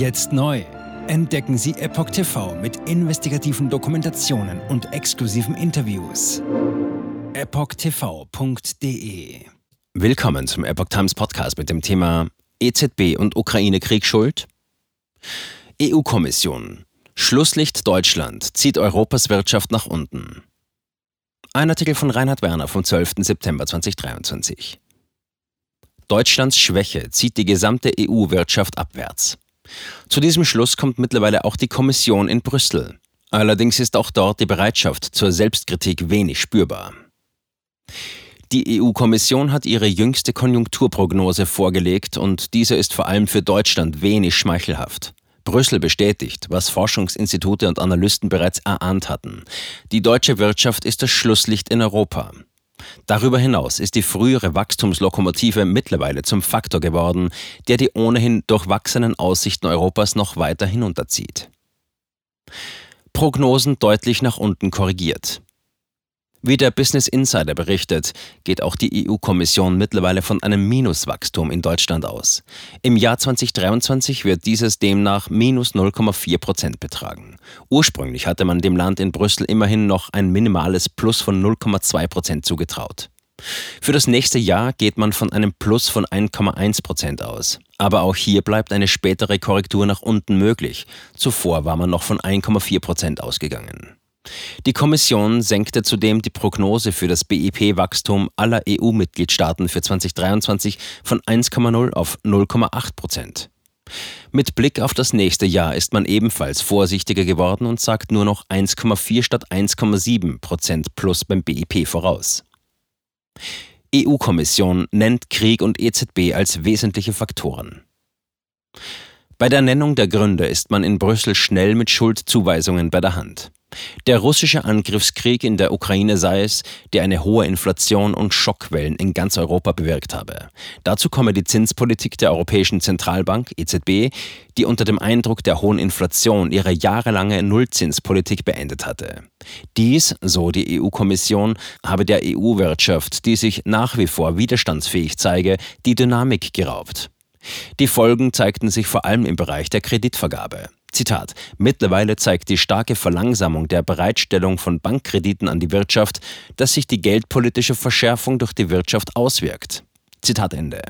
Jetzt neu. Entdecken Sie Epoch TV mit investigativen Dokumentationen und exklusiven Interviews. EpochTV.de Willkommen zum Epoch Times Podcast mit dem Thema EZB und Ukraine-Krieg schuld? EU-Kommission. Schlusslicht Deutschland zieht Europas Wirtschaft nach unten. Ein Artikel von Reinhard Werner vom 12. September 2023. Deutschlands Schwäche zieht die gesamte EU-Wirtschaft abwärts. Zu diesem Schluss kommt mittlerweile auch die Kommission in Brüssel. Allerdings ist auch dort die Bereitschaft zur Selbstkritik wenig spürbar. Die EU-Kommission hat ihre jüngste Konjunkturprognose vorgelegt und diese ist vor allem für Deutschland wenig schmeichelhaft. Brüssel bestätigt, was Forschungsinstitute und Analysten bereits erahnt hatten. Die deutsche Wirtschaft ist das Schlusslicht in Europa. Darüber hinaus ist die frühere Wachstumslokomotive mittlerweile zum Faktor geworden, der die ohnehin durchwachsenen Aussichten Europas noch weiter hinunterzieht. Prognosen deutlich nach unten korrigiert. Wie der Business Insider berichtet, geht auch die EU-Kommission mittlerweile von einem Minuswachstum in Deutschland aus. Im Jahr 2023 wird dieses demnach minus 0,4 Prozent betragen. Ursprünglich hatte man dem Land in Brüssel immerhin noch ein minimales Plus von 0,2 Prozent zugetraut. Für das nächste Jahr geht man von einem Plus von 1,1 Prozent aus. Aber auch hier bleibt eine spätere Korrektur nach unten möglich. Zuvor war man noch von 1,4 Prozent ausgegangen. Die Kommission senkte zudem die Prognose für das BIP-Wachstum aller EU-Mitgliedstaaten für 2023 von 1,0 auf 0,8 Prozent. Mit Blick auf das nächste Jahr ist man ebenfalls vorsichtiger geworden und sagt nur noch 1,4 statt 1,7 Prozent plus beim BIP voraus. EU-Kommission nennt Krieg und EZB als wesentliche Faktoren. Bei der Nennung der Gründe ist man in Brüssel schnell mit Schuldzuweisungen bei der Hand. Der russische Angriffskrieg in der Ukraine sei es, der eine hohe Inflation und Schockwellen in ganz Europa bewirkt habe. Dazu komme die Zinspolitik der Europäischen Zentralbank EZB, die unter dem Eindruck der hohen Inflation ihre jahrelange Nullzinspolitik beendet hatte. Dies, so die EU-Kommission, habe der EU-Wirtschaft, die sich nach wie vor widerstandsfähig zeige, die Dynamik geraubt. Die Folgen zeigten sich vor allem im Bereich der Kreditvergabe. Zitat. Mittlerweile zeigt die starke Verlangsamung der Bereitstellung von Bankkrediten an die Wirtschaft, dass sich die geldpolitische Verschärfung durch die Wirtschaft auswirkt. Zitat Ende.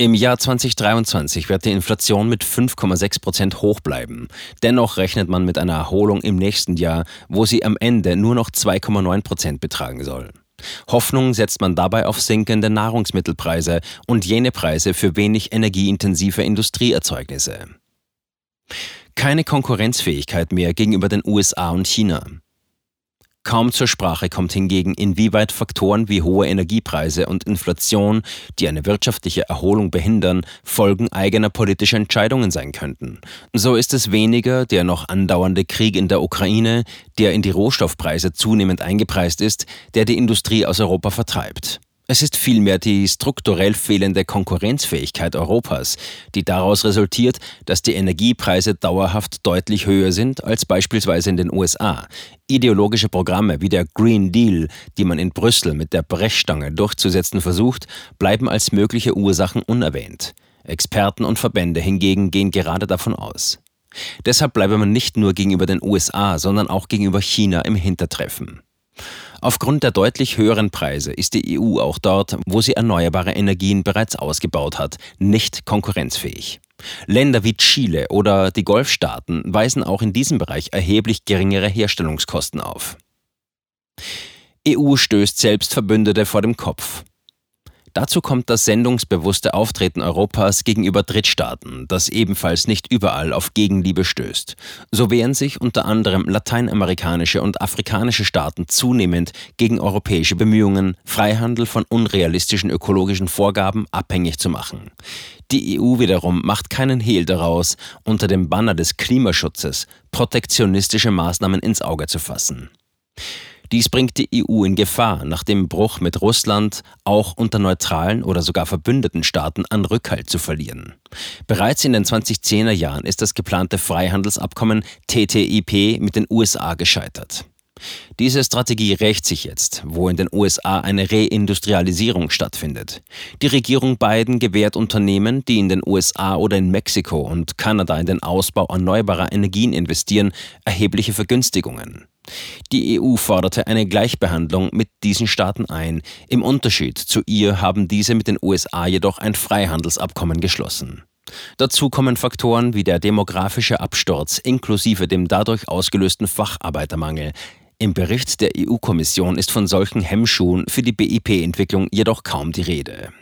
Im Jahr 2023 wird die Inflation mit 5,6 Prozent hoch bleiben. Dennoch rechnet man mit einer Erholung im nächsten Jahr, wo sie am Ende nur noch 2,9 Prozent betragen soll. Hoffnung setzt man dabei auf sinkende Nahrungsmittelpreise und jene Preise für wenig energieintensive Industrieerzeugnisse keine Konkurrenzfähigkeit mehr gegenüber den USA und China. Kaum zur Sprache kommt hingegen, inwieweit Faktoren wie hohe Energiepreise und Inflation, die eine wirtschaftliche Erholung behindern, Folgen eigener politischer Entscheidungen sein könnten. So ist es weniger der noch andauernde Krieg in der Ukraine, der in die Rohstoffpreise zunehmend eingepreist ist, der die Industrie aus Europa vertreibt. Es ist vielmehr die strukturell fehlende Konkurrenzfähigkeit Europas, die daraus resultiert, dass die Energiepreise dauerhaft deutlich höher sind als beispielsweise in den USA. Ideologische Programme wie der Green Deal, die man in Brüssel mit der Brechstange durchzusetzen versucht, bleiben als mögliche Ursachen unerwähnt. Experten und Verbände hingegen gehen gerade davon aus. Deshalb bleibe man nicht nur gegenüber den USA, sondern auch gegenüber China im Hintertreffen. Aufgrund der deutlich höheren Preise ist die EU auch dort, wo sie erneuerbare Energien bereits ausgebaut hat, nicht konkurrenzfähig. Länder wie Chile oder die Golfstaaten weisen auch in diesem Bereich erheblich geringere Herstellungskosten auf. EU stößt selbst Verbündete vor dem Kopf. Dazu kommt das sendungsbewusste Auftreten Europas gegenüber Drittstaaten, das ebenfalls nicht überall auf Gegenliebe stößt. So wehren sich unter anderem lateinamerikanische und afrikanische Staaten zunehmend gegen europäische Bemühungen, Freihandel von unrealistischen ökologischen Vorgaben abhängig zu machen. Die EU wiederum macht keinen Hehl daraus, unter dem Banner des Klimaschutzes protektionistische Maßnahmen ins Auge zu fassen. Dies bringt die EU in Gefahr, nach dem Bruch mit Russland auch unter neutralen oder sogar verbündeten Staaten an Rückhalt zu verlieren. Bereits in den 2010er Jahren ist das geplante Freihandelsabkommen TTIP mit den USA gescheitert. Diese Strategie rächt sich jetzt, wo in den USA eine Reindustrialisierung stattfindet. Die Regierung Biden gewährt Unternehmen, die in den USA oder in Mexiko und Kanada in den Ausbau erneuerbarer Energien investieren, erhebliche Vergünstigungen. Die EU forderte eine Gleichbehandlung mit diesen Staaten ein. Im Unterschied zu ihr haben diese mit den USA jedoch ein Freihandelsabkommen geschlossen. Dazu kommen Faktoren wie der demografische Absturz inklusive dem dadurch ausgelösten Facharbeitermangel. Im Bericht der EU-Kommission ist von solchen Hemmschuhen für die BIP-Entwicklung jedoch kaum die Rede.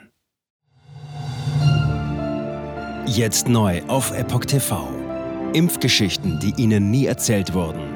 Jetzt neu auf Epoch TV. Impfgeschichten, die Ihnen nie erzählt wurden.